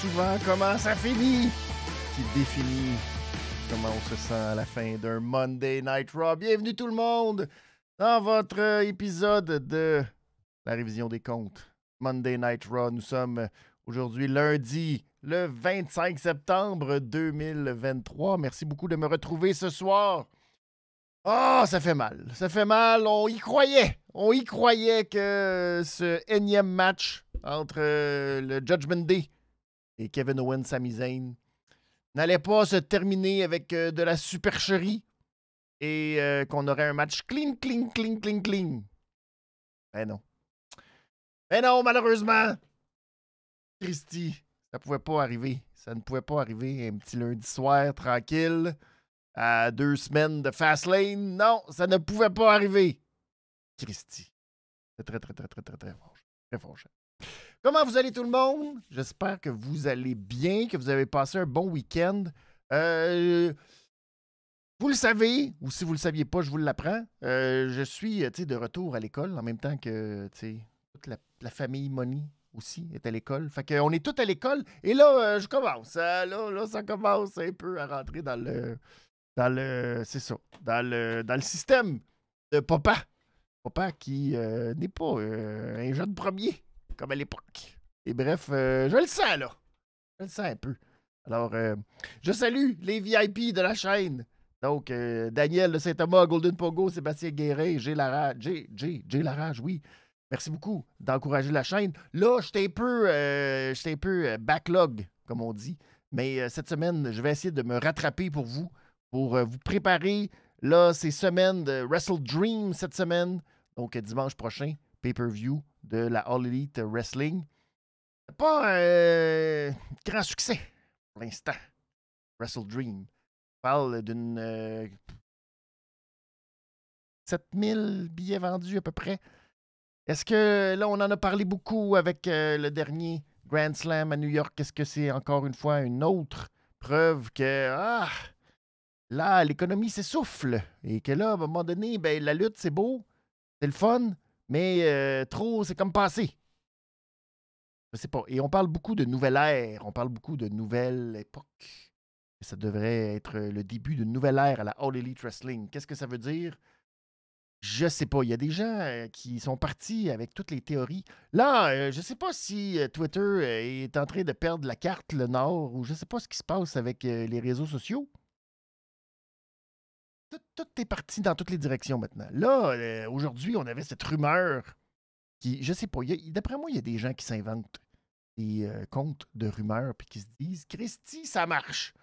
souvent comment ça finit, qui définit comment on se sent à la fin d'un Monday Night Raw. Bienvenue tout le monde dans votre épisode de la révision des comptes. Monday Night Raw, nous sommes aujourd'hui lundi, le 25 septembre 2023. Merci beaucoup de me retrouver ce soir. Ah, ça fait mal. Ça fait mal. On y croyait. On y croyait que ce énième match entre euh, le Judgment Day et Kevin Owens, Sami Zayn, n'allait pas se terminer avec euh, de la supercherie et euh, qu'on aurait un match clean, clean, clean, clean, clean. Ben non. Ben non, malheureusement. Christy, ça pouvait pas arriver. Ça ne pouvait pas arriver un petit lundi soir tranquille à deux semaines de Fastlane. Non, ça ne pouvait pas arriver. Christy. C'est très, très, très, très, très, très fort. Très fort. Comment vous allez tout le monde? J'espère que vous allez bien, que vous avez passé un bon week-end. Euh, vous le savez, ou si vous ne le saviez pas, je vous l'apprends. Euh, je suis de retour à l'école en même temps que toute la, famille Money aussi est à l'école. Fait qu'on est tous à l'école. Et là, euh, je commence. là, là, ça commence un peu à rentrer dans le. Dans le. C'est ça. Dans le, dans le système de papa. Papa qui n'est pas un jeune premier comme à l'époque. Et bref, euh, je le sens là. Je le sens un peu. Alors, euh, je salue les VIP de la chaîne. Donc, euh, Daniel de Saint-Thomas, Golden Pogo, Sébastien Guéret, J'ai la rage. J'ai, oui. Merci beaucoup d'encourager la chaîne. Là, j'étais un peu, un peu backlog, comme on dit. Mais cette semaine, je vais essayer de me rattraper pour vous, pour vous préparer. Là, c'est semaine de Wrestle Dream cette semaine. Donc, dimanche prochain, pay-per-view de la All Elite Wrestling. Pas un grand succès pour l'instant. Wrestle Dream. On parle d'une 7000 billets vendus à peu près. Est-ce que là, on en a parlé beaucoup avec le dernier Grand Slam à New York? Est-ce que c'est encore une fois une autre preuve que ah, là, l'économie s'essouffle et que là, à un moment donné, ben, la lutte, c'est beau, c'est le fun, mais euh, trop, c'est comme passé. Je sais pas. Et on parle beaucoup de nouvelle ère, on parle beaucoup de nouvelle époque. ça devrait être le début d'une nouvelle ère à la All Elite Wrestling. Qu'est-ce que ça veut dire? Je sais pas. Il y a des gens euh, qui sont partis avec toutes les théories. Là, euh, je sais pas si Twitter est en train de perdre la carte, le Nord, ou je sais pas ce qui se passe avec les réseaux sociaux tout, est parti dans toutes les directions maintenant. Là, euh, aujourd'hui, on avait cette rumeur qui, je sais pas, d'après moi, il y a des gens qui s'inventent des euh, comptes de rumeurs puis qui se disent Christy, ça marche.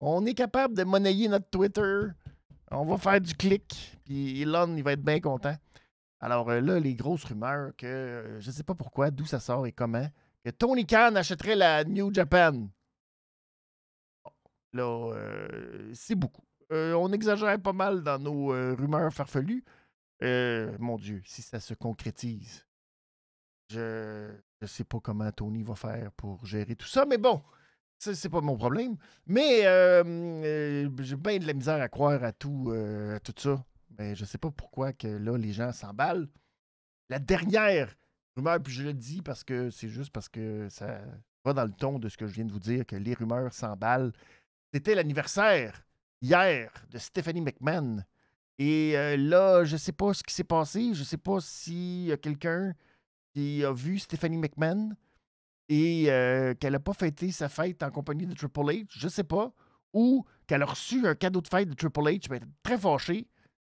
On est capable de monnayer notre Twitter. On va faire du clic. Puis Elon, il va être bien content. Alors euh, là, les grosses rumeurs que je sais pas pourquoi, d'où ça sort et comment, que Tony Khan achèterait la New Japan. Là, c'est beaucoup. Euh, on exagère pas mal dans nos euh, rumeurs farfelues. Euh, mon Dieu, si ça se concrétise, je ne sais pas comment Tony va faire pour gérer tout ça, mais bon, c'est pas mon problème. Mais j'ai bien de la misère à croire à tout, tout ça. Mais je sais pas pourquoi que là, les gens s'emballent. La dernière rumeur, puis je le dis parce que c'est juste parce que ça va dans le ton de ce que je viens de vous dire, que les rumeurs s'emballent. C'était l'anniversaire hier de Stephanie McMahon. Et euh, là, je ne sais pas ce qui s'est passé. Je ne sais pas s'il y a quelqu'un qui a vu Stephanie McMahon et euh, qu'elle n'a pas fêté sa fête en compagnie de Triple H. Je ne sais pas. Ou qu'elle a reçu un cadeau de fête de Triple H. Ben, très fâchée.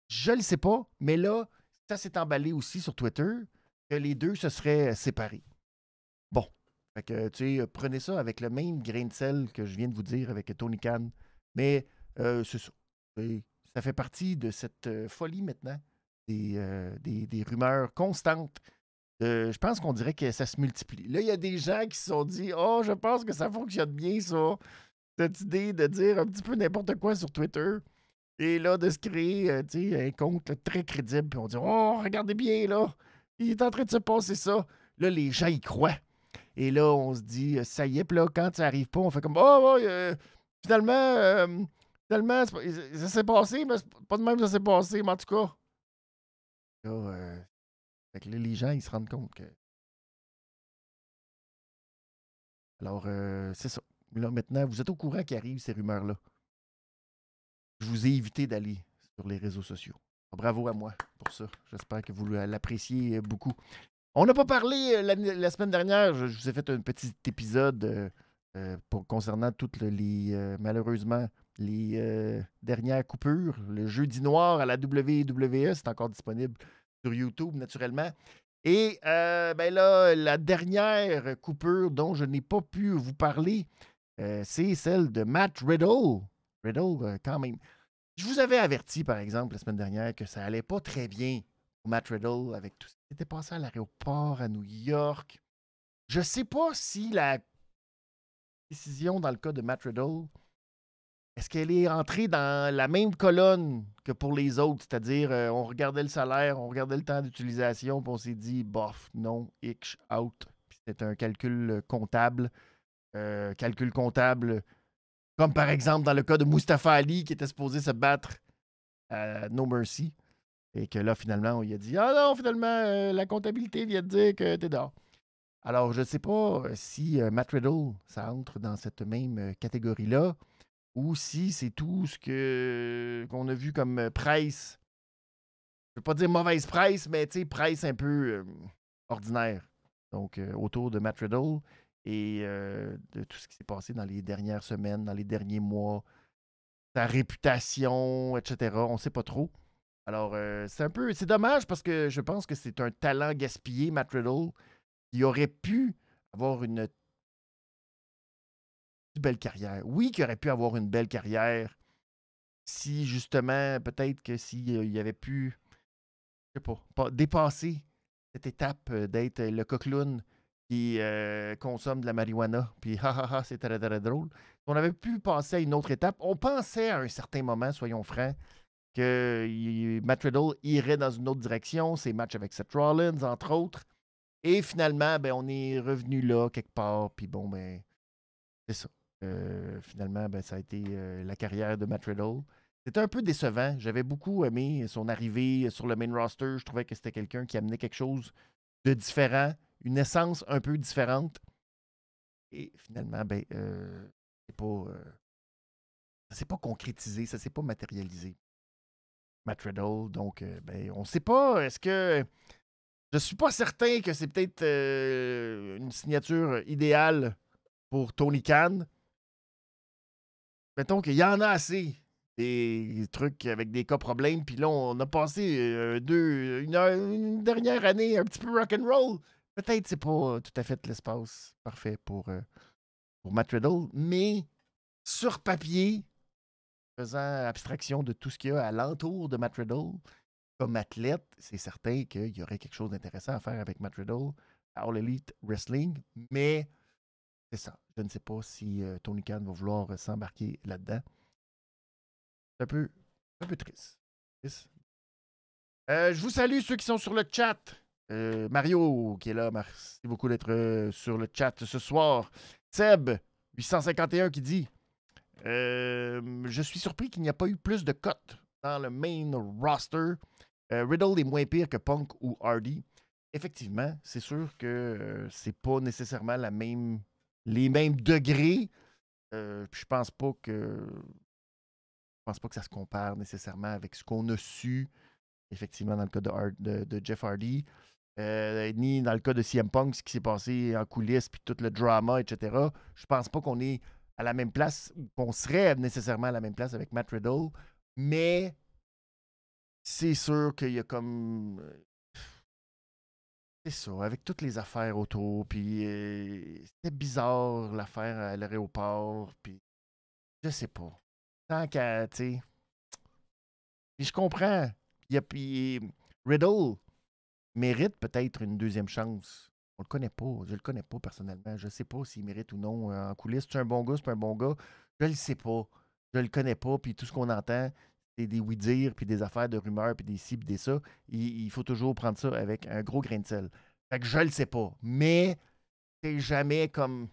Je ne le sais pas. Mais là, ça s'est emballé aussi sur Twitter que les deux se seraient séparés. Bon. Fait que, tu sais, prenez ça avec le même grain de sel que je viens de vous dire avec Tony Khan. Mais euh, c'est ça. ça fait partie de cette euh, folie maintenant, euh, des, des, rumeurs constantes. je pense qu'on dirait que ça se multiplie. Là, il y a des gens qui se sont dit Oh, je pense que ça fonctionne bien, ça. Cette idée de dire un petit peu n'importe quoi sur Twitter. Et là, de se créer un compte très crédible. Puis on dit Oh, regardez bien, là. Il est en train de se passer ça. Là, les gens y croient. Et là, on se dit, ça y est, puis là, quand ça arrive pas, on fait comme, oh, finalement, Tellement, ça s'est passé, mais pas de même ça s'est passé, mais en tout cas. Là, euh, fait que là, les gens, ils se rendent compte que Alors, euh, c'est ça. Là, maintenant, vous êtes au courant qu'il arrive ces rumeurs-là. Je vous ai évité d'aller sur les réseaux sociaux. Bravo à moi pour ça. J'espère que vous l'appréciez beaucoup. On n'a pas parlé la, semaine dernière. Je, vous ai fait un petit épisode pour, concernant toutes les, malheureusement, les dernières coupures. Le jeudi noir à la WWE, c'est encore disponible sur YouTube, naturellement. Et ben là, la dernière coupure dont je n'ai pas pu vous parler, c'est celle de Matt Riddle. Riddle, quand même. Je vous avais averti, par exemple, la semaine dernière, que ça allait pas très bien pour Matt Riddle avec tout ce qui était passé à l'aéroport à New York. Je sais pas si la décision dans le cas de Matt Riddle est-ce qu'elle est entrée dans la même colonne que pour les autres? C'est-à-dire, euh, on regardait le salaire, on regardait le temps d'utilisation, puis on s'est dit, bof, non, X, out. c'était un calcul euh, comptable. Euh, calcul comptable, comme par exemple dans le cas de Mustafa Ali, qui était supposé se battre à No Mercy. Et que là, finalement, il a dit Ah non, finalement, la comptabilité vient de dire que t'es dehors. Alors, je ne sais pas si Matt Riddle, ça entre dans cette même catégorie-là ou si c'est tout ce que qu'on a vu comme euh, presse. Je ne veux pas dire mauvaise presse, mais presse un peu ordinaire. Donc, euh, autour de Matt Riddle et de tout ce qui s'est passé dans les dernières semaines, dans les derniers mois, sa réputation, etc. On ne sait pas trop. Alors, c'est un peu. C'est dommage parce que je pense que c'est un talent gaspillé, Matt Riddle, qui aurait pu avoir une belle carrière. Oui, qu'il aurait pu avoir une belle carrière si justement, peut-être que s'il y avait pu, je sais pas, dépasser cette étape euh, d'être le coqueloun qui euh, consomme de la marijuana, puis ha ha ha, c'est très, très drôle. On avait pu passer à une autre étape. On pensait à un certain moment, soyons francs, que Matt Riddle irait dans une autre direction, ses matchs avec Seth Rollins, entre autres. Et finalement, ben, on est revenu là quelque part, puis bon, ben, c'est ça. Euh, finalement, ben, ça a été euh, la carrière de Matt Riddle. C'était un peu décevant. J'avais beaucoup aimé son arrivée sur le main roster. Je trouvais que c'était quelqu'un qui amenait quelque chose de différent, une essence un peu différente. Et finalement, ben, euh, pas, ça ne s'est pas concrétisé, ça ne s'est pas matérialisé. Matt Riddle, donc, ben, on ne sait pas. Est-ce que. Je suis pas certain que c'est peut-être une signature idéale pour Tony Khan mettons qu'il y en a assez des trucs avec des cas problèmes. Puis là, on a passé euh, deux, une, dernière année un petit peu rock'n'roll. Peut-être c'est pas tout à fait l'espace parfait pour, euh, pour Matt Riddle, mais sur papier, faisant abstraction de tout ce qu'il y a alentour de Matt Riddle, comme athlète, c'est certain qu'il y aurait quelque chose d'intéressant à faire avec Matt Riddle à All Elite Wrestling, mais c'est ça. Je ne sais pas si euh, Tony Khan va vouloir euh, s'embarquer là-dedans. C'est un peu, un peu triste. Euh, je vous salue ceux qui sont sur le chat. Mario qui est là, merci beaucoup d'être sur le chat ce soir. Seb, 851 qui dit Je suis surpris qu'il n'y a pas eu plus de cotes dans le main roster. Riddle est moins pire que Punk ou Hardy. Effectivement, c'est sûr que c'est pas nécessairement la même les mêmes degrés. Euh, je pense pas que. Pense pas que ça se compare nécessairement avec ce qu'on a su, effectivement, dans le cas de, Jeff Hardy. Euh, ni dans le cas de CM Punk, ce qui s'est passé en coulisses, puis tout le drama, etc. Je pense pas qu'on est à la même place, qu'on serait nécessairement à la même place avec Matt Riddle, mais c'est sûr qu'il y a comme c'est ça, avec toutes les affaires autour, puis euh, c'était bizarre l'affaire à l'aéroport, puis je sais pas. Tant qu'à, tu sais. Je comprends. Il puis Riddle mérite peut-être une deuxième chance. On le connaît pas. Je le connais pas personnellement. Je sais pas s'il mérite ou non euh, en coulisses. C'est un bon gars, c'est un bon gars. Je le sais pas. Je le connais pas. Puis tout ce qu'on entend, des oui-dire, puis des affaires de rumeurs, puis des ci, puis des ça, il, faut toujours prendre ça avec un gros grain de sel. Fait que je le sais pas. Mais c'est jamais comme.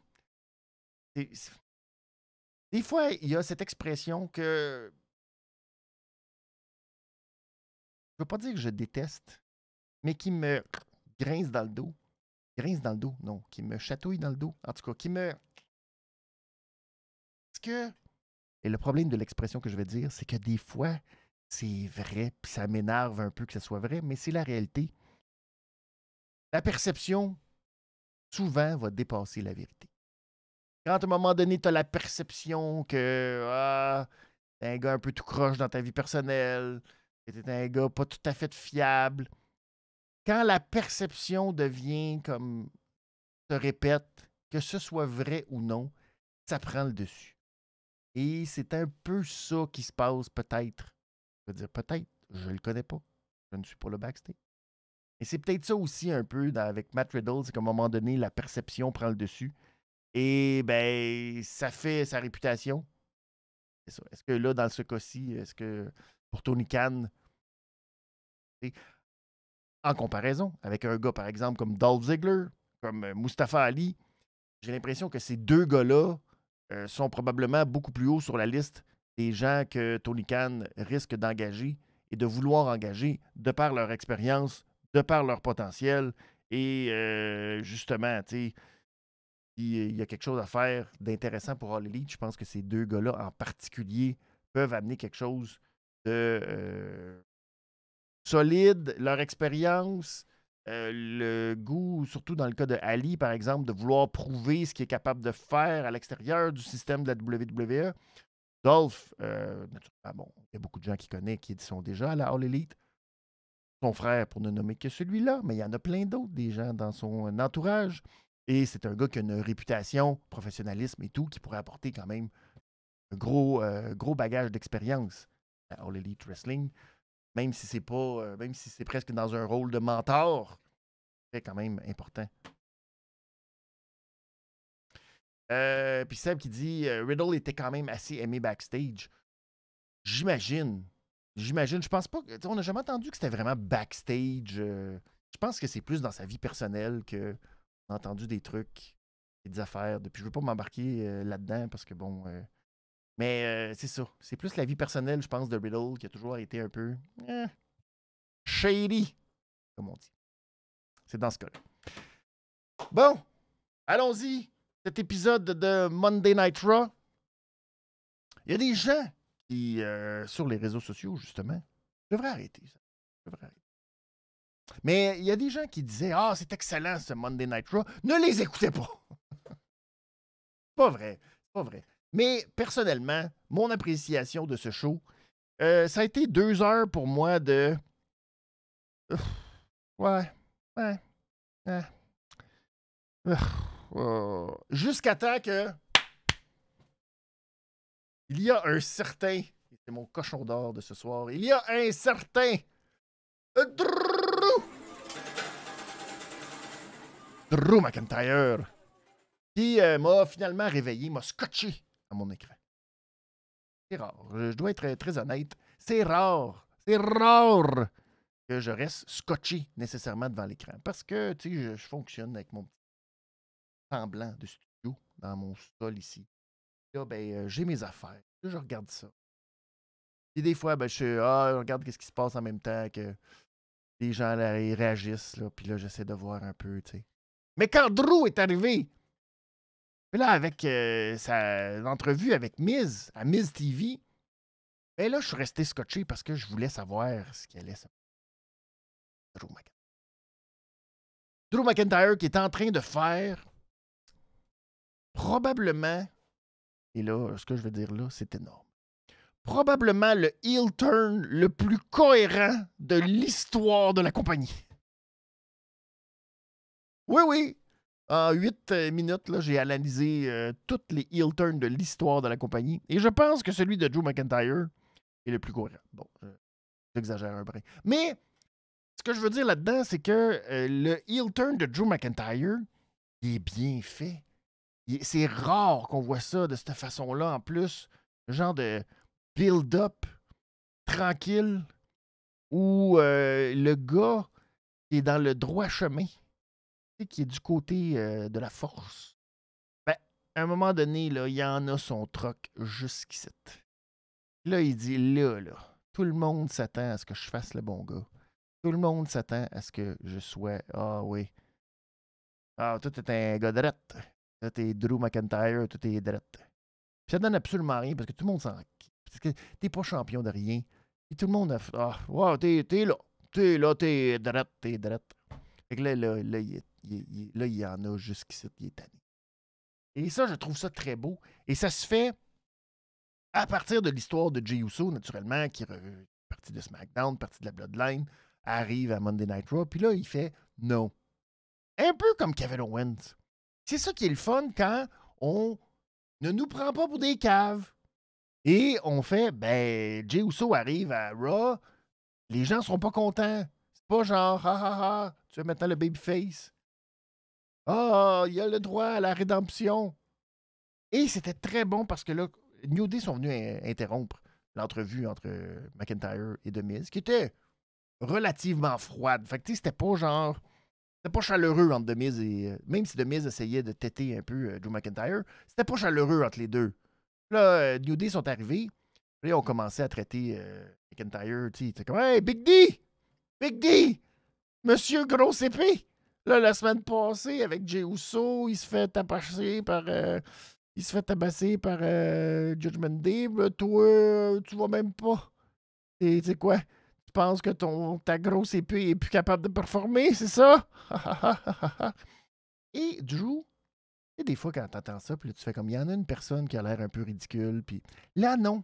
Des fois, il y a cette expression que. Je veux pas dire que je déteste, mais qui me grince dans le dos. grince dans le dos, non, qui me chatouille dans le dos. En tout cas, qui me. Est-ce que. Et le problème de l'expression que je vais dire, c'est que des fois, c'est vrai, puis ça m'énerve un peu que ce soit vrai, mais c'est la réalité. La perception, souvent, va dépasser la vérité. Quand à un moment donné, tu as la perception que ah, t'es un gars un peu tout croche dans ta vie personnelle, que t'es un gars pas tout à fait fiable, quand la perception devient comme se répète, que ce soit vrai ou non, ça prend le dessus. Et c'est un peu ça qui se passe peut-être. Je veux dire peut-être, je ne le connais pas. Je ne suis pas le backstage. Et c'est peut-être ça aussi un peu avec Matt Riddle, c'est qu'à un moment donné, la perception prend le dessus. Et ben, ça fait sa réputation. Est-ce que là, dans ce cas-ci, est-ce que pour Tony Khan, en comparaison avec un gars, par exemple, comme Dolph Ziggler, comme Mustafa Ali, j'ai l'impression que ces deux gars-là euh, sont probablement beaucoup plus hauts sur la liste des gens que Tony Khan risque d'engager et de vouloir engager de par leur expérience, de par leur potentiel. Et euh, justement, tu sais, il y a quelque chose à faire d'intéressant pour All Elite. Je pense que ces deux gars-là en particulier peuvent amener quelque chose de euh, solide, leur expérience, euh, le goût, surtout dans le cas de Ali, par exemple, de vouloir prouver ce qu'il est capable de faire à l'extérieur du système de la WWE. Dolph, euh, il y a beaucoup de gens qui connaissent, qui sont déjà à la All Elite. Son frère, pour ne nommer que celui-là, mais il y en a plein d'autres, des gens dans son entourage. Et c'est un gars qui a une réputation, professionnalisme et tout, qui pourrait apporter quand même un gros, euh, gros bagage d'expérience à All Elite Wrestling. Même si c'est pas. Euh, même si c'est presque dans un rôle de mentor, c'est quand même important. Euh, puis Seb qui dit Riddle était quand même assez aimé backstage. J'imagine. J'imagine. Je pense pas. On n'a jamais entendu que c'était vraiment backstage. je pense que c'est plus dans sa vie personnelle que entendu des trucs et des affaires. Depuis, je veux pas m'embarquer euh, là-dedans parce que bon. Euh, mais euh, c'est ça. C'est plus la vie personnelle, je pense, de Riddle qui a toujours été un peu eh, shady, comme on dit. C'est dans ce cas-là. Bon, allons-y. Cet épisode de Monday Night Raw. Il y a des gens qui, sur les réseaux sociaux, justement, devraient arrêter ça. Devraient arrêter. Mais il y a des gens qui disaient Ah, c'est excellent ce Monday Night Raw. Ne les écoutez pas. pas vrai. Pas vrai. Mais personnellement, mon appréciation de ce show, euh, ça a été deux heures pour moi de. Ouais. Ouais. Oh. Jusqu'à temps que. Il y a un certain. C'est mon cochon d'or de ce soir. Il y a un certain. Drew McIntyre, qui euh, m'a finalement réveillé, m'a scotché mon écran. C'est rare. Je, dois être très honnête. C'est rare. C'est rare que je reste scotché nécessairement devant l'écran. Parce que, tu sais, je, fonctionne avec mon petit semblant de studio dans mon sol ici. Là, ben, euh, j'ai mes affaires. Je regarde ça. Et des fois, ben, je, ah, je regarde ce qui se passe en même temps que les gens là, ils réagissent. Là, puis là, j'essaie de voir un peu, tu sais. Mais quand Drew est arrivé, là, avec euh, sa entrevue avec Miz, à Miz TV, ben là, je suis resté scotché parce que je voulais savoir ce qu'elle allait. Drew McIntyre. Drew McIntyre qui est en train de faire probablement, et là, ce que je vais dire là, c'est énorme. Probablement le heel turn le plus cohérent de l'histoire de la compagnie. Oui, oui. En huit euh, minutes, j'ai analysé euh, toutes les heel turns de l'histoire de la compagnie. Et je pense que celui de Drew McIntyre est le plus courant. Bon, j'exagère un brin. Mais ce que je veux dire là-dedans, c'est que euh, le heel turn de Drew McIntyre, il est bien fait. C'est rare qu'on voit ça de cette façon-là. En plus, le genre de build-up tranquille où le gars est dans le droit chemin qui est du côté euh, de la force, ben, à un moment donné, là, il y en a son troc jusqu'ici. Là, il dit là, là, tout le monde s'attend à ce que je fasse le bon gars. Tout le monde s'attend à ce que je sois. Ah oui. Ah, tout est un gars drette. Tout est Drew McIntyre, tout est drette. Puis ça donne absolument rien parce que tout le monde s'en. Parce que t'es pas champion de rien. Et tout le monde a Ah, wow, t'es, là. T'es là, t'es drette, t'es drette. Fait que là, là, là, il, là, il y en a jusqu'ici, il est. Et ça, je trouve ça très beau. Et ça se fait à partir de l'histoire de Jey Uso, naturellement, qui est parti de SmackDown, parti de la Bloodline, arrive à Monday Night Raw, puis là, il fait non. Un peu comme Kevin Owens. C'est ça qui est le fun quand on ne nous prend pas pour des caves. Et on fait, ben, Jey Uso arrive à Raw, les gens sont pas contents. C'est pas genre, ha ha tu veux maintenant le babyface. Ah, il y a le droit à la rédemption. Et c'était très bon parce que là, New Day sont venus interrompre l'entrevue entre McIntyre et Demise, qui était relativement froide. Fait que, c'était pas genre. C'était pas chaleureux entre Demise et. Euh, même si Demise essayait de têter un peu euh, Drew McIntyre, c'était pas chaleureux entre les deux. Là, euh, New Day sont arrivés. Là, ils ont commencé à traiter McIntyre. Tu sais, comme Hey, Big D! Big D! Monsieur Gros épée! Là, la semaine passée, avec Jey Uso, il se fait tabasser par. Euh, il se fait tabasser par euh, Judgment Day. toi, tu vois même pas. Tu sais quoi? Tu penses que ton, ta grosse épée est plus capable de performer, c'est ça? Et Drew, et des fois, quand t'entends ça, puis tu fais comme, il y en a une personne qui a l'air un peu ridicule, puis là, non.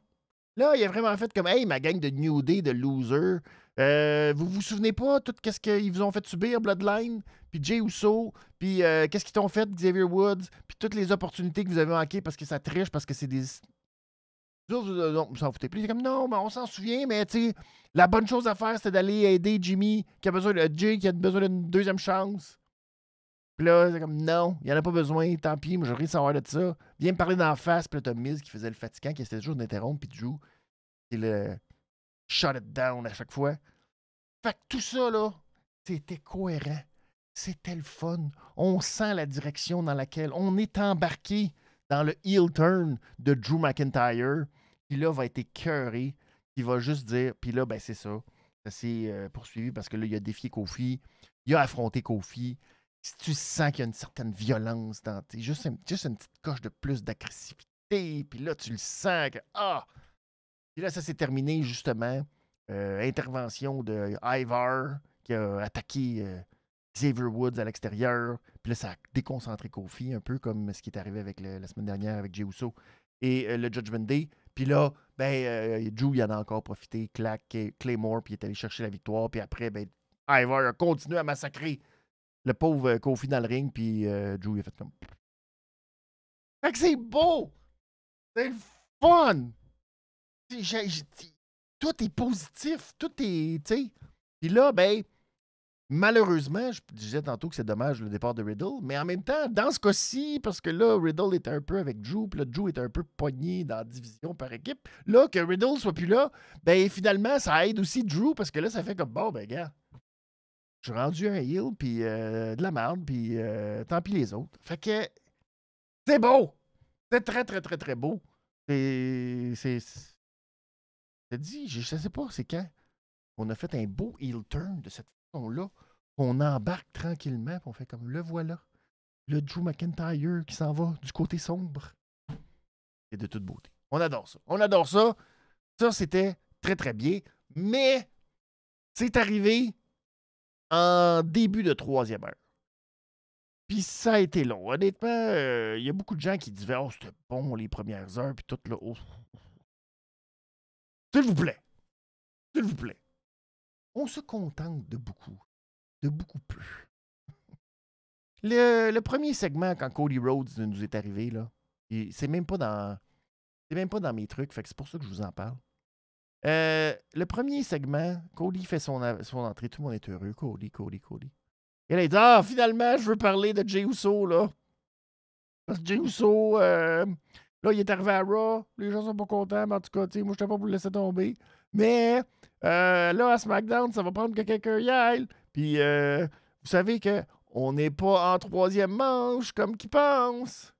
Là, il a vraiment fait comme, hey, ma gang de New Day, de losers, euh, vous vous souvenez pas tout ce qu'ils vous ont fait subir, Bloodline, puis Jay Uso, puis euh, qu'est-ce qu'ils t'ont fait, Xavier Woods, puis toutes les opportunités que vous avez manquées parce que ça triche, parce que c'est des. Vous, vous s'en foutez plus. comme non, mais on s'en souvient, mais tu la bonne chose à faire, c'est d'aller aider Jimmy, qui a besoin de Jay, qui a besoin d'une deuxième chance. Puis là, c'est comme non, il n'y en a pas besoin, tant pis, moi, je rien savoir de ça. Viens me parler d'en face, puis là, t'as Miz qui faisait le fatigant, qui essayait toujours d'interrompre, puis Drew, qui le shut it down à chaque fois. Fait que tout ça, là, c'était cohérent. C'était le fun. On sent la direction dans laquelle on est embarqué dans le heel turn de Drew McIntyre, qui là va être écœuré, qui va juste dire, puis là, ben c'est ça. Ça s'est euh, poursuivi parce que là, il a défié Kofi, il a affronté Kofi. Si tu sens qu'il y a une certaine violence dans tes. Juste, juste une petite coche de plus d'agressivité, puis là, tu le sens que. Ah! Puis là, ça s'est terminé justement euh, intervention de Ivar qui a attaqué euh, Xavier Woods à l'extérieur. Puis là, ça a déconcentré Kofi, un peu comme ce qui est arrivé avec la semaine dernière avec Jey Uso et euh, le Judgment Day. Puis là, ben, Drew, il en a encore profité, clac, Claymore, puis il est allé chercher la victoire. Puis après, ben, Ivar a continué à massacrer le pauvre Kofi dans le ring, puis Drew, il a fait comme. Fait que c'est beau! C'est fun! tout est positif, tout est, sais. Puis là, ben, malheureusement, je disais tantôt que c'est dommage le départ de Riddle, mais en même temps, dans ce cas-ci, parce que là, Riddle était un peu avec Drew, puis là, Drew était un peu pogné dans la division par équipe, là, que Riddle soit plus là, ben, finalement, ça aide aussi Drew, parce que là, ça fait comme, bon, ben, gars, je suis rendu un heel, puis euh, de la merde, puis euh, tant pis les autres. Fait que, c'est beau! C'est très, très, très, très beau. C'est t'ai dit, je sais pas, c'est quand on a fait un beau heel turn de cette façon-là. On embarque tranquillement, on fait comme le voilà. Le Drew McIntyre qui s'en va du côté sombre. Et de toute beauté. On adore ça. On adore ça. Ça, c'était très, très bien. Mais c'est arrivé en début de troisième heure. Puis ça a été long. Honnêtement, euh, il y a beaucoup de gens qui disaient Oh, c'était bon les premières heures, puis tout là. Oh, s'il vous plaît. S'il vous plaît. On se contente de beaucoup. De beaucoup plus. Le, premier segment, quand Cody Rhodes nous est arrivé, là, c'est même pas dans. C'est même pas dans mes trucs, fait que c'est pour ça que je vous en parle. Euh, le premier segment, Cody fait son, son entrée, tout le monde est heureux. Cody, Cody, Cody. Et là, il dit Ah, finalement, je veux parler de Jey Uso, là. Parce que Jey Uso, euh, Là, il est arrivé à Raw. Les gens sont pas contents, mais en tout cas, moi, je pas pour laisser tomber. Mais euh, là, à SmackDown, ça va prendre que quelqu'un y aille. Puis, euh, vous savez qu'on n'est pas en troisième manche comme qui pense.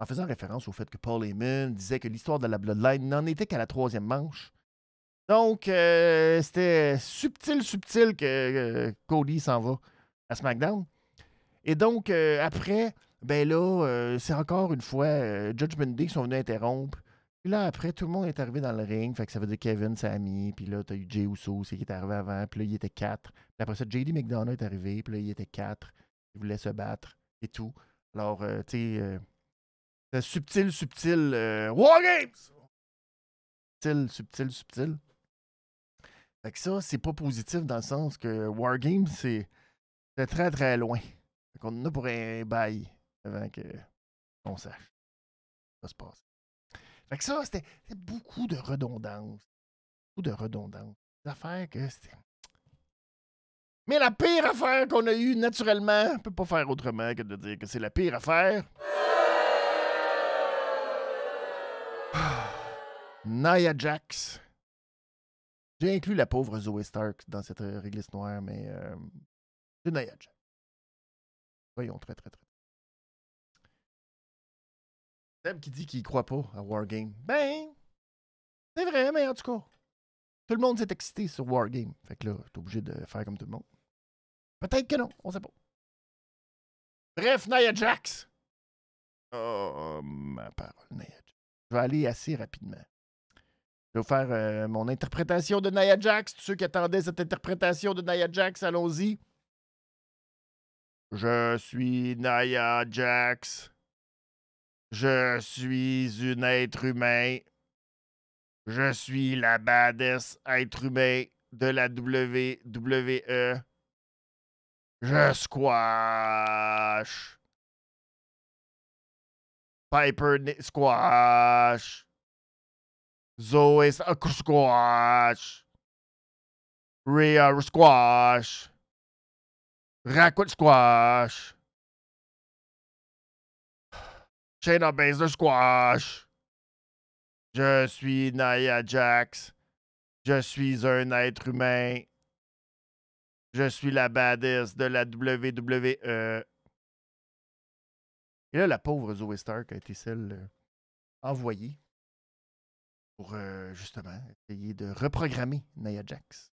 En faisant référence au fait que Paul Heyman disait que l'histoire de la Bloodline n'en était qu'à la troisième manche. Donc, euh, c'était subtil, subtil que Cody s'en va à SmackDown. Et donc, euh, après, ben là, euh, c'est encore une fois euh, Judgment Day qui sont venus interrompre. Puis là, après, tout le monde est arrivé dans le ring. Fait que ça veut dire Kevin, Sammy. Puis là, t'as eu Jay Uso aussi qui est arrivé avant. Puis là, il était quatre. Puis après ça, JD McDonough est arrivé. Puis là, il était quatre. Il voulait se battre et tout. Alors, euh, tu sais, euh, subtil, subtil. euh, War Games! Subtil, subtil, subtil. Fait que ça, c'est pas positif dans le sens que War Games, c'est très, très loin. Fait qu'on en a pour un bail avant que on sache. Ça se passe. Fait que ça, c'était beaucoup de redondance. Beaucoup de redondance. Des que c'était. Mais la pire affaire qu'on a eue naturellement, on peut pas faire autrement que de dire que c'est la pire affaire. Nia Jax. J'ai inclus la pauvre Zoe Stark dans cette euh, réglisse noire, mais euh, c'est Jax. Voyons, très, très, très. Seb qui dit qu'il croit pas à Wargame. Ben, c'est vrai, mais en tout cas, tout le monde s'est excité sur Wargame. Fait que là, t'es obligé de faire comme tout le monde. Peut-être que non, on sait pas. Bref, Nia Jax. Oh, ma parole, Nia Jax. Je vais aller assez rapidement. Je vais vous faire euh, mon interprétation de Nia Jax. Tous ceux qui attendaient cette interprétation de Nia Jax, allons-y. Je suis Nia Jax. Je suis un être humain. Je suis la baddest être humain de la WWE. Je squash. Piper squash. Zoe squash. Rhea squash. Raquel squash. Shayna Baszler squash. Je suis Nia Jax. Je suis un être humain. Je suis la baddest de la WWE. Et là, la pauvre Zoe Stark a été celle euh, envoyée pour euh, justement essayer de reprogrammer Nia Jax.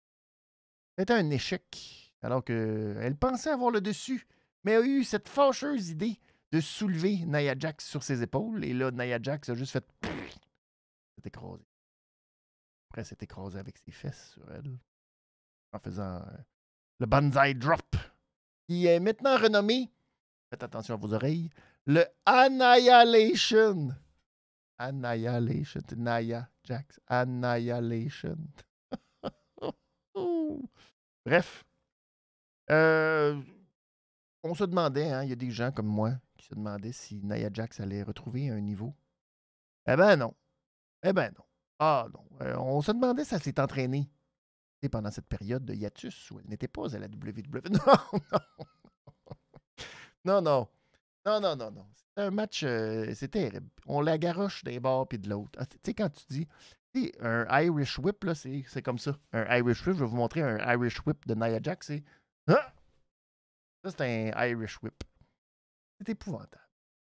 C'était un échec, alors qu'elle pensait avoir le dessus, mais a eu cette fâcheuse idée de soulever Nia Jax sur ses épaules. Et là, Nia Jax a juste fait. s'est écrasé. Après, s'est écrasée avec ses fesses sur elle. En faisant euh, le Banzai Drop. Qui est maintenant renommé, faites attention à vos oreilles, le Annihilation. Annihilation. Nia Jax. Annihilation. Bref. Euh, on se demandait, hein, il y a des gens comme moi qui se demandaient si Nia Jax allait retrouver un niveau. Eh ben non. Eh ben non. Ah non. Euh, on se demandait si elle s'est entraînée pendant cette période de hiatus où elle n'était pas à la WWE. Non, non. Non, non. Non, non, non, non. C'était un match, euh, c'est terrible. On la garoche d'un bord puis de l'autre. Ah, Tu sais, quand tu dis, un Irish Whip, là, c'est c'est comme ça. Un Irish Whip, je vais vous montrer un Irish Whip de Nia Jax, c'est. Ah! Ça, c'est un Irish Whip. C'est épouvantable.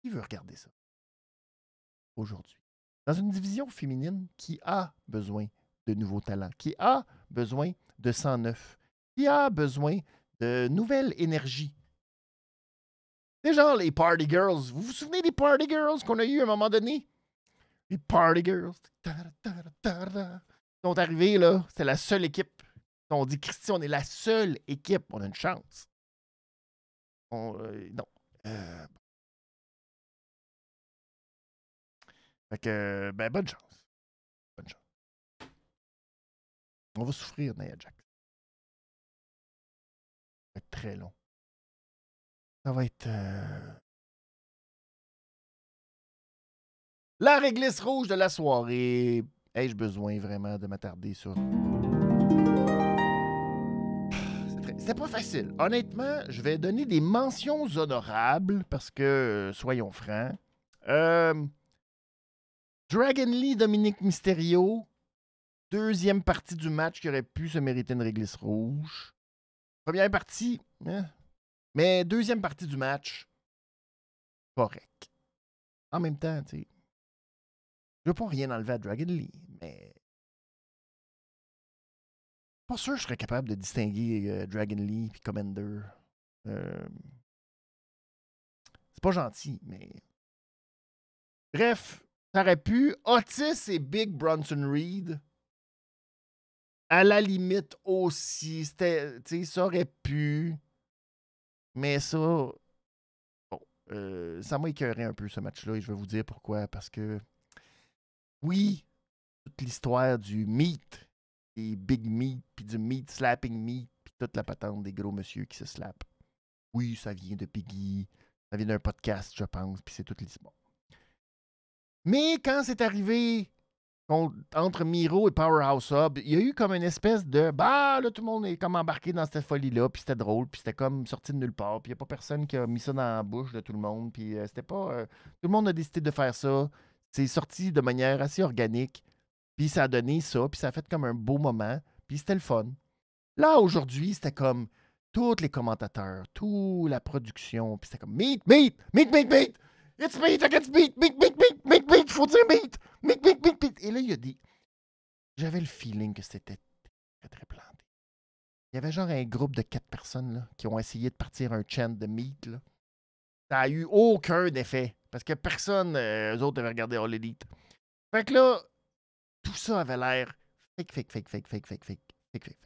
Qui veut regarder ça? Aujourd'hui. Dans une division féminine qui a besoin de nouveaux talents, qui a besoin de sang neuf, qui a besoin de nouvelle énergie. C'est genre les Party Girls. Vous vous souvenez des Party Girls qu'on a eu à un moment donné? Les Party Girls. Ils sont arrivés, là. C'était la seule équipe. On dit, Christy, on est la seule équipe. On a une chance. Euh, non. Euh, Fait que, ben, bonne chance. Bonne chance. On va souffrir, Nia Jax. Ça va être très long. Ça va être. euh, La réglisse rouge de la soirée. Ai-je besoin vraiment de m'attarder sur. C'est pas facile. Honnêtement, je vais donner des mentions honorables parce que, euh, soyons francs. Euh, Dragon Lee, Dominique Mysterio. Deuxième partie du match qui aurait pu se mériter une réglisse rouge. Première partie, hein, mais deuxième partie du match, correct. En même temps, tu sais, je veux pas rien enlever à Dragon Lee, mais. Pas sûr que je serais capable de distinguer euh, Dragon Lee et Commander. Euh, C'est pas gentil, mais. Bref, ça aurait pu. Otis et Big Bronson Reed. À la limite aussi. Ça aurait pu. Mais ça. Bon. Euh, ça m'a écœuré un peu ce match-là et je vais vous dire pourquoi. Parce que. Oui, toute l'histoire du meat, des big meat, puis du meat slapping meat, puis toute la patente des gros monsieur qui se slappent. Oui, ça vient de Piggy, ça vient d'un podcast, je pense, puis c'est toute l'histoire. Mais quand c'est arrivé entre Miro et Powerhouse Hub, il y a eu comme une espèce de bah là tout le monde est comme embarqué dans cette folie là, puis c'était drôle, puis c'était comme sorti de nulle part, puis il n'y a pas personne qui a mis ça dans la bouche de tout le monde, puis euh, c'était pas euh, tout le monde a décidé de faire ça. C'est sorti de manière assez organique, puis ça a donné ça, puis ça a fait comme un beau moment, puis c'était le fun. Là aujourd'hui, c'était comme tous les commentateurs, toute la production, puis c'était comme meat, meat, meat, meat, meat. It's meat against meat, meat, meat, meat, meat, meat, faut dire meat, meat, meat, meat, meat. Et là, il a dit, j'avais le feeling que c'était très, très planté. Il y avait genre un groupe de quatre personnes là, qui ont essayé de partir un chant de meat. Là. Ça n'a eu aucun effet. Parce que personne, euh, eux autres, avaient regardé All Elite. Fait que là, tout ça avait l'air fake, fake, fake, fake, fake, fake, fake, fake, fake.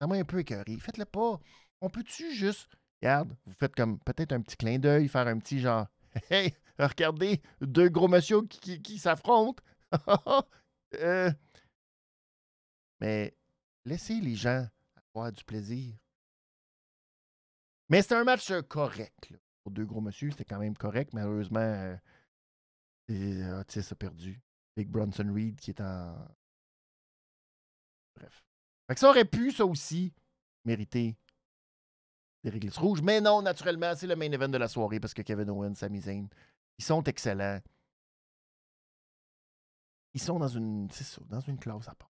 Ça m'a un peu écœuré. Faites-le pas. On peut-tu juste. Regarde, vous faites comme peut-être un petit clin d'œil, faire un petit genre. Hey, regardez, deux gros monsieur qui, s'affrontent. euh, mais laissez les gens avoir du plaisir. Mais c'est un match correct. Là. Pour deux gros monsieur, c'était quand même correct. Malheureusement, euh, Otis a perdu. Big Bronson Reed qui est en. Bref. Fait ça aurait pu, ça aussi, mériter des réglisses rouges. Mais non, naturellement, c'est le main event de la soirée parce que Kevin Owens, Sami Zayn, ils sont excellents. Ils sont dans une, ça, dans une classe à part.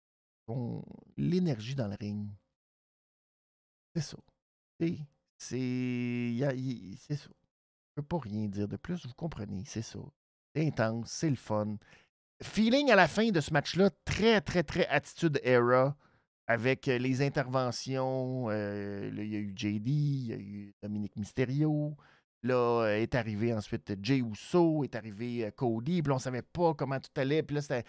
L'énergie dans le ring. C'est ça. C'est. C'est ça. Je peux pas rien dire de plus, vous comprenez, c'est ça. C'est intense, c'est le fun. Feeling à la fin de ce match-là, très, très, très attitude era avec les interventions. Il y a eu JD, il y a eu Dominique Mysterio. Là, est arrivé ensuite Jay Uso, est arrivé Cody, puis on savait pas comment tout allait. Puis là, c'était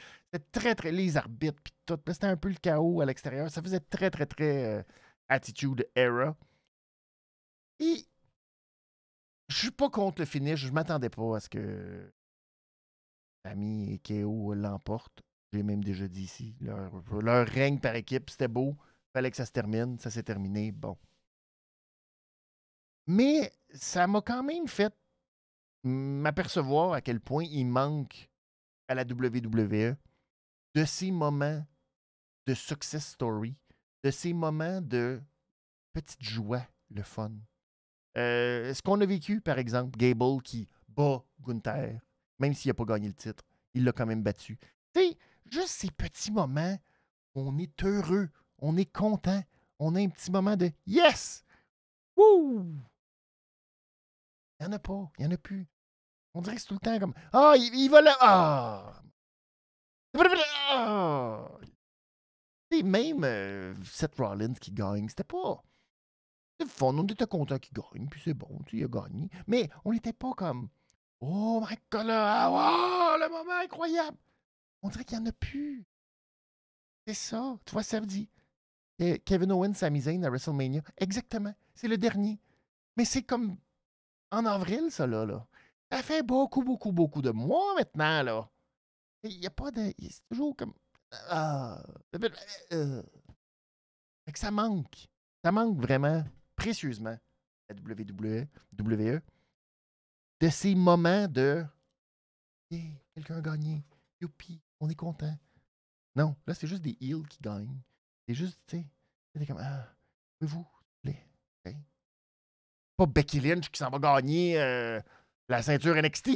très, très. Les arbitres, puis tout. C'était un peu le chaos à l'extérieur. Ça faisait très, très, très attitude era. Et je suis pas contre le finish. Je m'attendais pas à ce que Ami et KO l'emportent. J'ai même déjà dit ici. Leur, règne par équipe, c'était beau. Fallait que ça se termine. Ça s'est terminé. Bon. Mais ça m'a quand même fait m'apercevoir à quel point il manque à la WWE de ces moments de success story, de ces moments de petite joie, le fun. Euh, ce qu'on a vécu, par exemple, Gable qui bat Gunther, même s'il n'a pas gagné le titre, il l'a quand même battu. Tu sais, juste ces petits moments où on est heureux, on est content, on a un petit moment de Yes! Wouh! Il n'y en a pas, il n'y en a plus. On dirait que c'est tout le temps comme Ah, il, va là. Ah! ah! même euh, Seth Rollins qui gagne, c'était pas. C'est fun, on était content qu'il gagne, puis c'est bon, tu il a gagné. Mais on n'était pas comme Oh my god, oh, le moment incroyable! On dirait qu'il n'y en a plus. C'est ça. Tu vois, samedi. Kevin Owens, Sami Zayn à WrestleMania. Exactement. C'est le dernier. Mais c'est comme en avril, ça, là, là. Ça fait beaucoup, beaucoup, beaucoup de mois maintenant, là. Il n'y a pas de. C'est toujours comme. Ah. Euh. ça manque. Ça manque vraiment, précieusement, la WWE, WWE de ces moments de. quelqu'un a gagné. Youpi on est content. Non, là, c'est juste des heals qui gagnent. C'est juste, tu sais, c'est comme, ah, pouvez-vous, s'il vous plaît? Pas Becky Lynch qui s'en va gagner euh, la ceinture NXT.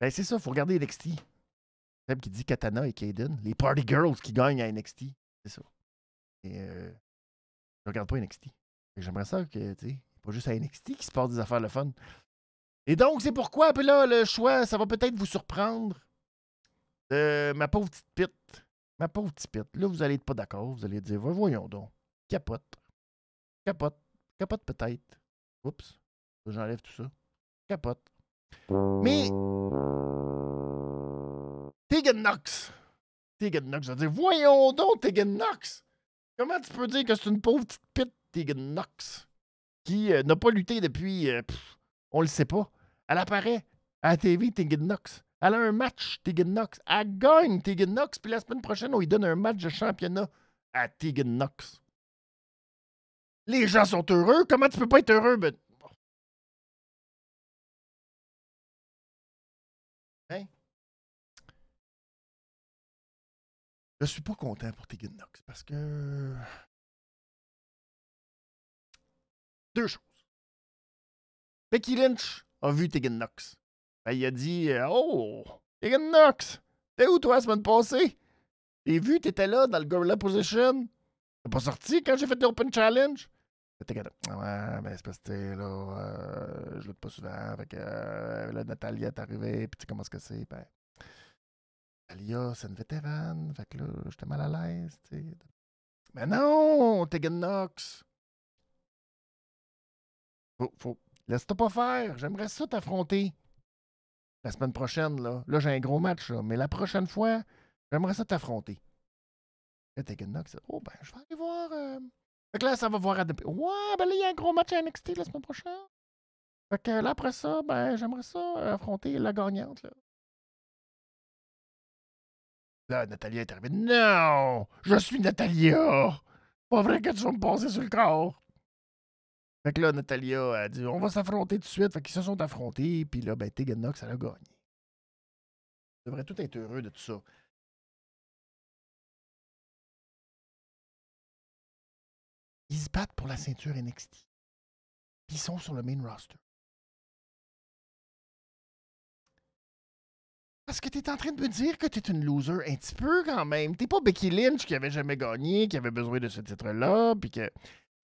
Ben, c'est ça, faut regarder NXT. Seb qui dit Katana et Kaden, les Party Girls qui gagnent à NXT. C'est ça. Et euh, je regarde pas NXT. J'aimerais ça que, tu sais, pas juste à NXT qui se passe des affaires le fun. Et donc, c'est pourquoi, puis là, le choix, ça va peut-être vous surprendre. de ma pauvre petite pite. Ma pauvre petite pite. Là, vous allez être pas d'accord. Vous allez dire, voyons donc. Capote. Capote. Capote peut-être. Oups. J'enlève tout ça. Capote. Mais. Tegan Knox. Tegan Knox. Je veux dire, voyons donc, Tegan Knox. Comment tu peux dire que c'est une pauvre petite pite, Tegan Knox, qui euh, n'a pas lutté depuis. euh, on le sait pas. Elle apparaît à la TV, Tegan Knox. Elle a un match, Tegan Knox. Elle gagne, Tegan Knox. Puis la semaine prochaine, on lui donne un match de championnat à Tegan Knox. Les gens sont heureux. Comment tu peux pas être heureux? Ben... Hein? Je suis pas content pour Tegan Knox parce que. Deux choses. Becky Lynch a vu Tegan Knox. Ben, il a dit euh, Oh, Tegan Knox, t'es où toi la semaine passée? J'ai vu, t'étais là dans le Gorilla Position? T'es pas sorti quand j'ai fait l'Open Challenge? Tegan Knox, Ouais, mais c'est parce que là, euh, je lutte pas souvent. Fait que euh, là, Natalia est arrivée, puis tu sais comment est-ce que c'est? Ben, Natalia, c'est une vétérane. Fait que là, j'étais mal à l'aise, tu. Mais non, Tegan Knox. Faut, faut, Laisse-toi pas faire. J'aimerais ça t'affronter. La semaine prochaine, là. Là, j'ai un gros match, là. Mais la prochaine fois, j'aimerais ça t'affronter. Là, Knox, oh, ben, je vais aller voir. euh. Fait que là, ça va voir à. Ouais, ben là, il y a un gros match à NXT la semaine prochaine. Fait que là, après ça, ben, j'aimerais ça euh, affronter la gagnante, là. Là, Natalia est arrivée. Non! Je suis Natalia! Pas vrai que tu vas me passer sur le corps! Fait que là, Natalia a dit on va s'affronter tout de suite. Fait qu'ils se sont affrontés, puis là, ben, Tegan elle a gagné. On devrait tout être heureux de tout ça. Ils se battent pour la ceinture NXT. Puis ils sont sur le main roster. Parce que t'es en train de me dire que t'es une loser un petit peu quand même. T'es pas Becky Lynch qui avait jamais gagné, qui avait besoin de ce titre-là, puis que.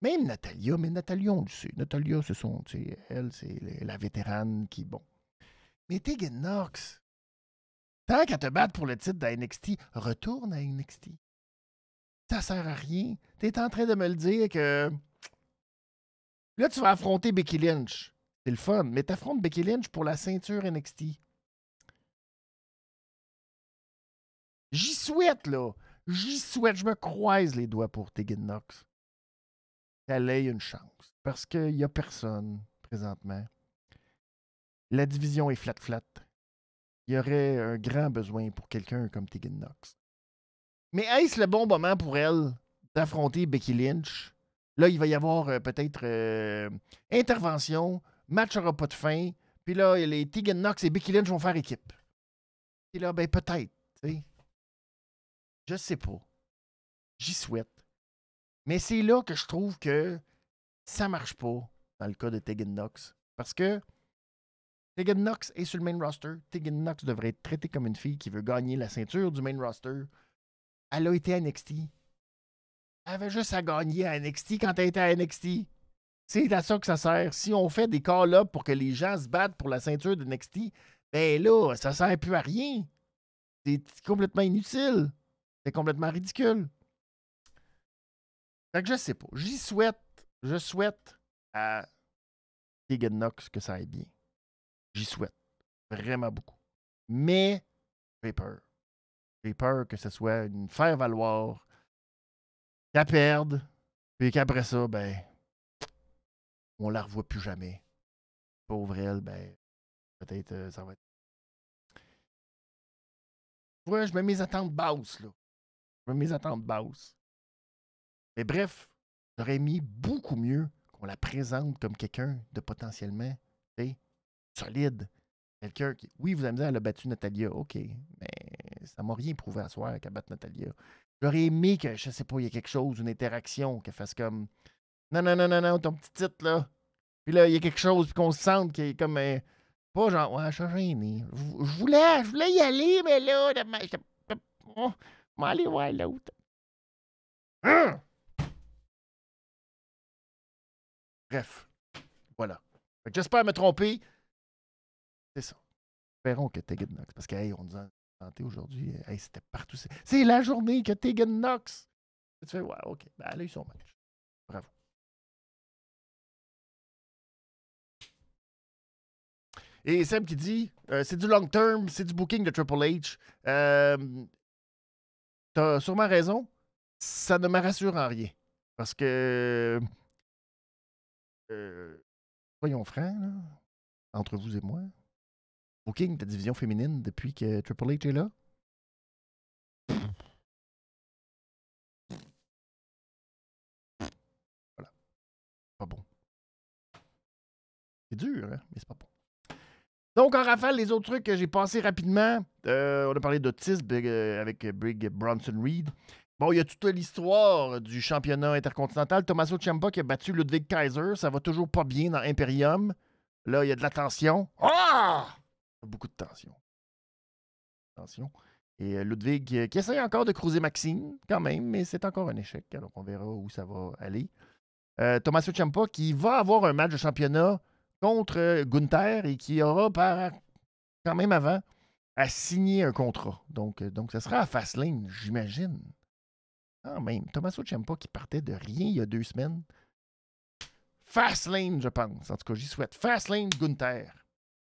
Même Natalia, mais Natalia, on le sait. Natalia, c'est son, tu sais, elle, c'est la vétérane qui, bon. Mais Tegan Knox, tant qu'à te battre pour le titre de NXT, retourne à NXT. Ça sert à rien. T'es en train de me le dire que. Là, tu vas affronter Becky Lynch. C'est le fun, mais t'affrontes Becky Lynch pour la ceinture NXT. J'y souhaite, là. J'y souhaite. Je me croise les doigts pour Tegan Knox. Qu'elle ait une chance. Parce qu'il n'y a personne présentement. La division est flat-flat. Il y aurait un grand besoin pour quelqu'un comme Tegan Knox. Mais est-ce le bon moment pour elle d'affronter Becky Lynch? Là, il va y avoir euh, peut-être euh, intervention, match n'aura pas de fin, puis là, les Tegan Knox et Becky Lynch vont faire équipe. Et là, ben peut-être, tu sais. Je sais pas. J'y souhaite. Mais c'est là que je trouve que ça marche pas dans le cas de Tegan Knox. Parce que Tegan Knox est sur le main roster. Tegan Knox devrait être traitée comme une fille qui veut gagner la ceinture du main roster. Elle a été à NXT. Elle avait juste à gagner à NXT quand elle était à NXT. C'est à ça que ça sert. Si on fait des call-ups pour que les gens se battent pour la ceinture de NXT, ben là, ça sert plus à rien. C'est complètement inutile. C'est complètement ridicule. Fait que je sais pas. J'y souhaite. Je souhaite à Tegan Knox que ça aille bien. J'y souhaite. Vraiment beaucoup. Mais j'ai peur. J'ai peur que ce soit une faire-valoir, qu'elle perde, puis qu'après ça, ben, on la revoit plus jamais. Pauvre elle, ben, peut-être euh, ça va être. Ouais, je mets mes attentes basses, là. Je mets mes attentes basses. Mais bref, j'aurais mis beaucoup mieux qu'on la présente comme quelqu'un de potentiellement solide. Quelqu'un qui. Oui, vous allez me dire, elle a battu Natalia. OK. Mais ça m'a rien prouvé à soir qu'elle batte Natalia. J'aurais aimé que, je sais pas, il y ait quelque chose, une interaction, qu'elle fasse comme. Non, non, non, non, non, ton petit titre, là. Puis là, il y a quelque chose, puis qu'on se sente qu'il est comme. euh, pas genre, ouais, je suis gêné. Je voulais, je voulais y aller, mais là, je. Vais aller voir l'autre. Hein? Bref, voilà. J'espère me tromper. C'est ça. Espérons que Tegan Knox, parce qu'on hey, nous a santé aujourd'hui, euh, hey, c'était partout. C'est la journée que Tegan Knox. Et tu fais, ouais, ok, ben, allez, son match. Bravo. Et Seb qui dit, euh, c'est du long term, c'est du booking de Triple H. Euh, t'as sûrement raison. Ça ne me rassure en rien. Parce que euh, voyons francs, là, entre vous et moi. Booking de division féminine depuis que Triple H est là? Voilà. Pas bon. C'est dur, hein, mais c'est pas bon. Donc, en rafale, les autres trucs que j'ai passés rapidement, euh, on a parlé d'autisme euh, avec Brig Bronson Reed. Bon, il y a toute l'histoire du championnat intercontinental. Tommaso Ciampa qui a battu Ludwig Kaiser. Ça va toujours pas bien dans Imperium. Là, il y a de la tension. Ah! Beaucoup de tension. Tension. Et euh, Ludwig euh, qui essaye encore de cruiser Maxime, quand même, mais c'est encore un échec. Alors, on verra où ça va aller. Euh, Tommaso Ciampa qui va avoir un match de championnat contre Gunther et qui aura par, quand même avant à signer un contrat. Donc, donc ça sera à Fastlane, j'imagine. Quand même. Tommaso Ciampa qui partait de rien il y a deux semaines. Fastlane, je pense. En tout cas, j'y souhaite. Fastlane Gunther.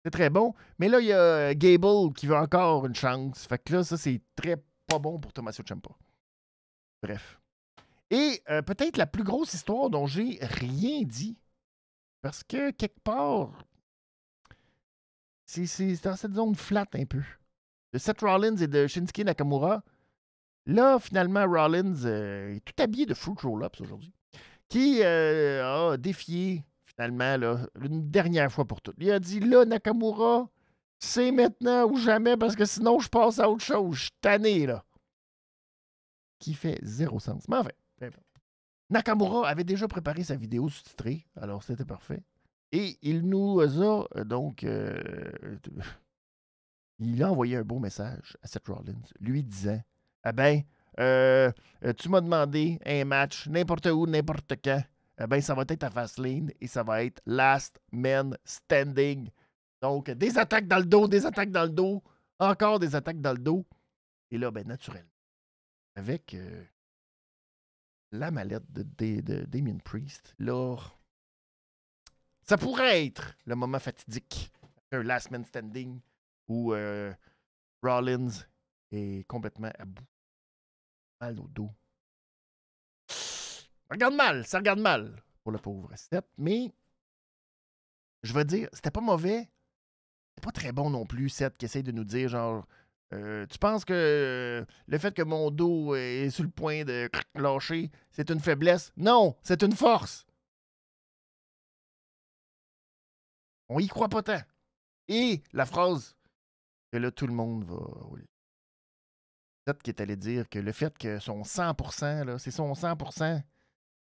C'est très bon. Mais là, il y a Gable qui veut encore une chance. Fait que là, ça, c'est très pas bon pour Tommaso Ciampa. Bref. Et euh, peut-être la plus grosse histoire dont j'ai rien dit. Parce que quelque part, c'est dans cette zone flat un peu. De Seth Rollins et de Shinsuke Nakamura. Là, finalement, Rollins euh, est tout habillé de Fruit Roll-Ups aujourd'hui. Qui euh, a défié finalement, là, une dernière fois pour toutes. Il a dit là, Nakamura, c'est maintenant ou jamais parce que sinon je passe à autre chose. Je suis tanné, là. Qui fait zéro sens. Mais enfin, Nakamura avait déjà préparé sa vidéo sous-titrée, alors c'était parfait. Et il nous a euh, donc. Il a envoyé un beau message à Seth Rollins, lui disant Ah ben, euh, tu m'as demandé un match n'importe où, n'importe quand eh bien, ça va être à Fastlane et ça va être Last Man Standing. Donc, des attaques dans le dos, des attaques dans le dos, encore des attaques dans le dos. Et là, ben, naturellement, avec euh, la mallette de, Damien Priest, là, ça pourrait être le moment fatidique, un Last Man Standing, où euh, Rollins est complètement à bout, au dos, ça regarde mal, ça regarde mal pour le pauvre Seth, mais je veux dire, c'était pas mauvais. C'est pas très bon non plus, Seth, qui essaye de nous dire genre. Euh, tu penses que euh, le fait que mon dos est sur le point de lâcher, c'est une faiblesse? Non, c'est une force. On y croit pas tant. Et la phrase que là, tout le monde va. Peut-être qui est allé dire que le fait que son 100%, c'est son 100%,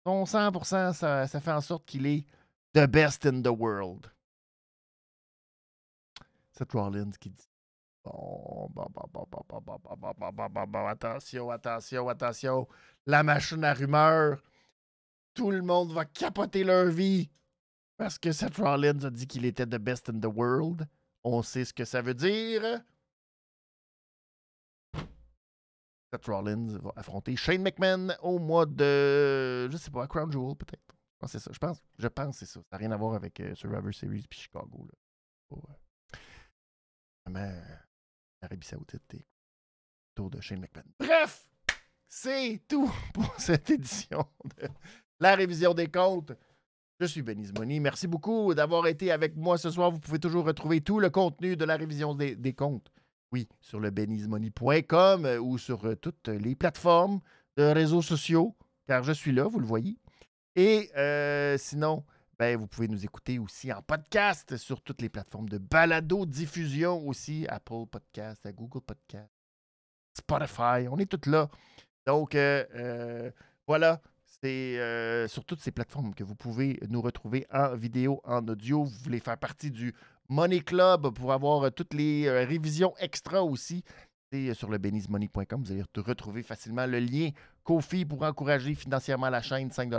son 100%, ça, ça fait en sorte qu'il est the best in the world. Seth Rollins qui dit Bon, attention, attention, attention. La machine à rumeurs. Tout le monde va capoter leur vie. Parce que Seth Rollins a dit qu'il était the best in the world. On sait ce que ça veut dire. Seth Rollins va affronter Shane McMahon au mois de. Je sais pas, Crown Jewel peut-être. Je pense c'est ça. Je pense, je c'est ça. Ça n'a rien à voir avec euh, Survivor Series puis Chicago. Là. Oh, Vraiment, l'Arabie Saoudite et autour de Shane McMahon. Bref, c'est tout pour cette édition de la révision des comptes. Je suis Benny Money. Merci beaucoup d'avoir été avec moi ce soir. Vous pouvez toujours retrouver tout le contenu de la révision des comptes oui, sur le benizmoney.com euh, ou sur euh, toutes les plateformes de réseaux sociaux, car je suis là, vous le voyez. Et euh, sinon, ben, vous pouvez nous écouter aussi en podcast sur toutes les plateformes de balado, diffusion aussi, Apple Podcast, Google Podcast, Spotify, on est toutes là. Donc, voilà, c'est sur toutes ces plateformes que vous pouvez nous retrouver en vidéo, en audio. Vous voulez faire partie du Money Club pour avoir euh, toutes les euh, révisions extra aussi. C'est euh, sur le benizmoney.com. Vous allez retrouver facilement le lien Kofi pour encourager financièrement la chaîne, 5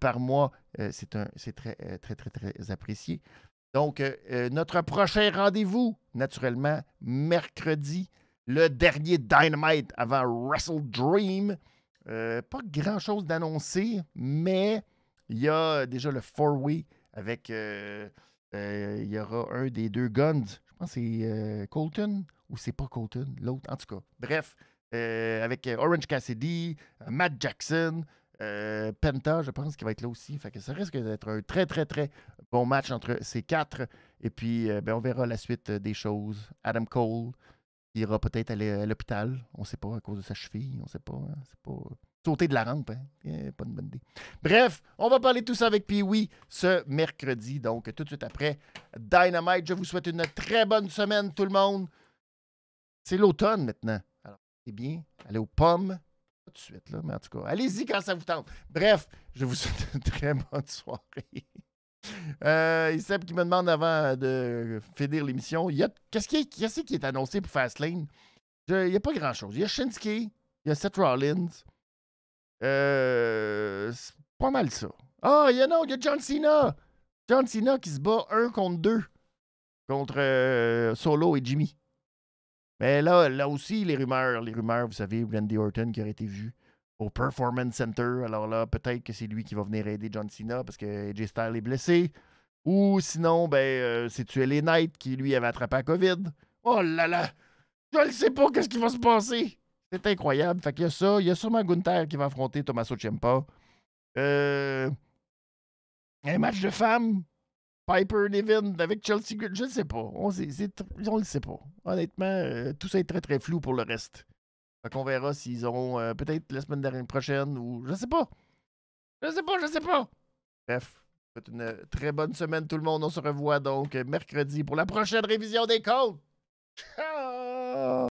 par mois. c'est très, très, très, très apprécié. Donc, notre prochain rendez-vous, naturellement, mercredi, le dernier Dynamite avant Wrestle Dream. pas grand-chose d'annoncer, mais il y a déjà le four-way avec il y aura un des deux guns. Je pense que c'est Colton ou c'est pas Colton, l'autre. En tout cas, bref, avec Orange Cassidy, Matt Jackson, Penta, je pense qu'il va être là aussi. Fait que ça risque d'être un très, très, très bon match entre ces quatre. Et puis, ben, on verra la suite des choses. Adam Cole, ira peut-être aller à l'hôpital. On ne sait pas à cause de sa cheville. On ne sait pas. Hein, c'est pas sauter de la rampe. Hein? Eh, pas une bonne idée. Bref, on va parler de tout ça avec Pee-Wee ce mercredi. Donc, tout de suite après Dynamite. Je vous souhaite une très bonne semaine, tout le monde. C'est l'automne maintenant. Alors, c'est bien. Allez aux pommes. Pas tout de suite, là, mais en tout cas, allez-y quand ça vous tente. Bref, je vous souhaite une très bonne soirée. Euh, qui me demande avant de finir l'émission, qu'est-ce qui, est, qui est annoncé pour Fastlane? Il n'y a pas grand-chose. Il y a Shinsuke, il y a Seth Rollins. Euh, c'est pas mal ça. Ah, il y a non, il y a John Cena. John Cena qui se bat un contre deux contre euh, Solo et Jimmy. Mais là, là aussi, les rumeurs, les rumeurs, vous savez, Randy Orton qui aurait été vu au Performance Center. Alors là, peut-être que c'est lui qui va venir aider John Cena parce que AJ Styles est blessé. Ou sinon, ben, euh, c'est tuer les Knight qui, lui, avait attrapé la COVID? Oh là là! Je ne sais pas qu'est-ce qui va se passer. C'est incroyable. Fait qu'il y a ça. Il y a sûrement Gunther qui va affronter Tommaso Ciampa. Euh... Un match de femmes. Piper Nevin avec Chelsea Je ne sais pas. On ne le sait pas. Honnêtement, euh, tout ça est très très flou pour le reste. Fait qu'on verra s'ils auront euh, peut-être la semaine prochaine ou. Je sais pas. Je sais pas, je sais pas. Bref. Une très bonne semaine tout le monde. On se revoit donc mercredi pour la prochaine révision des codes. Ciao!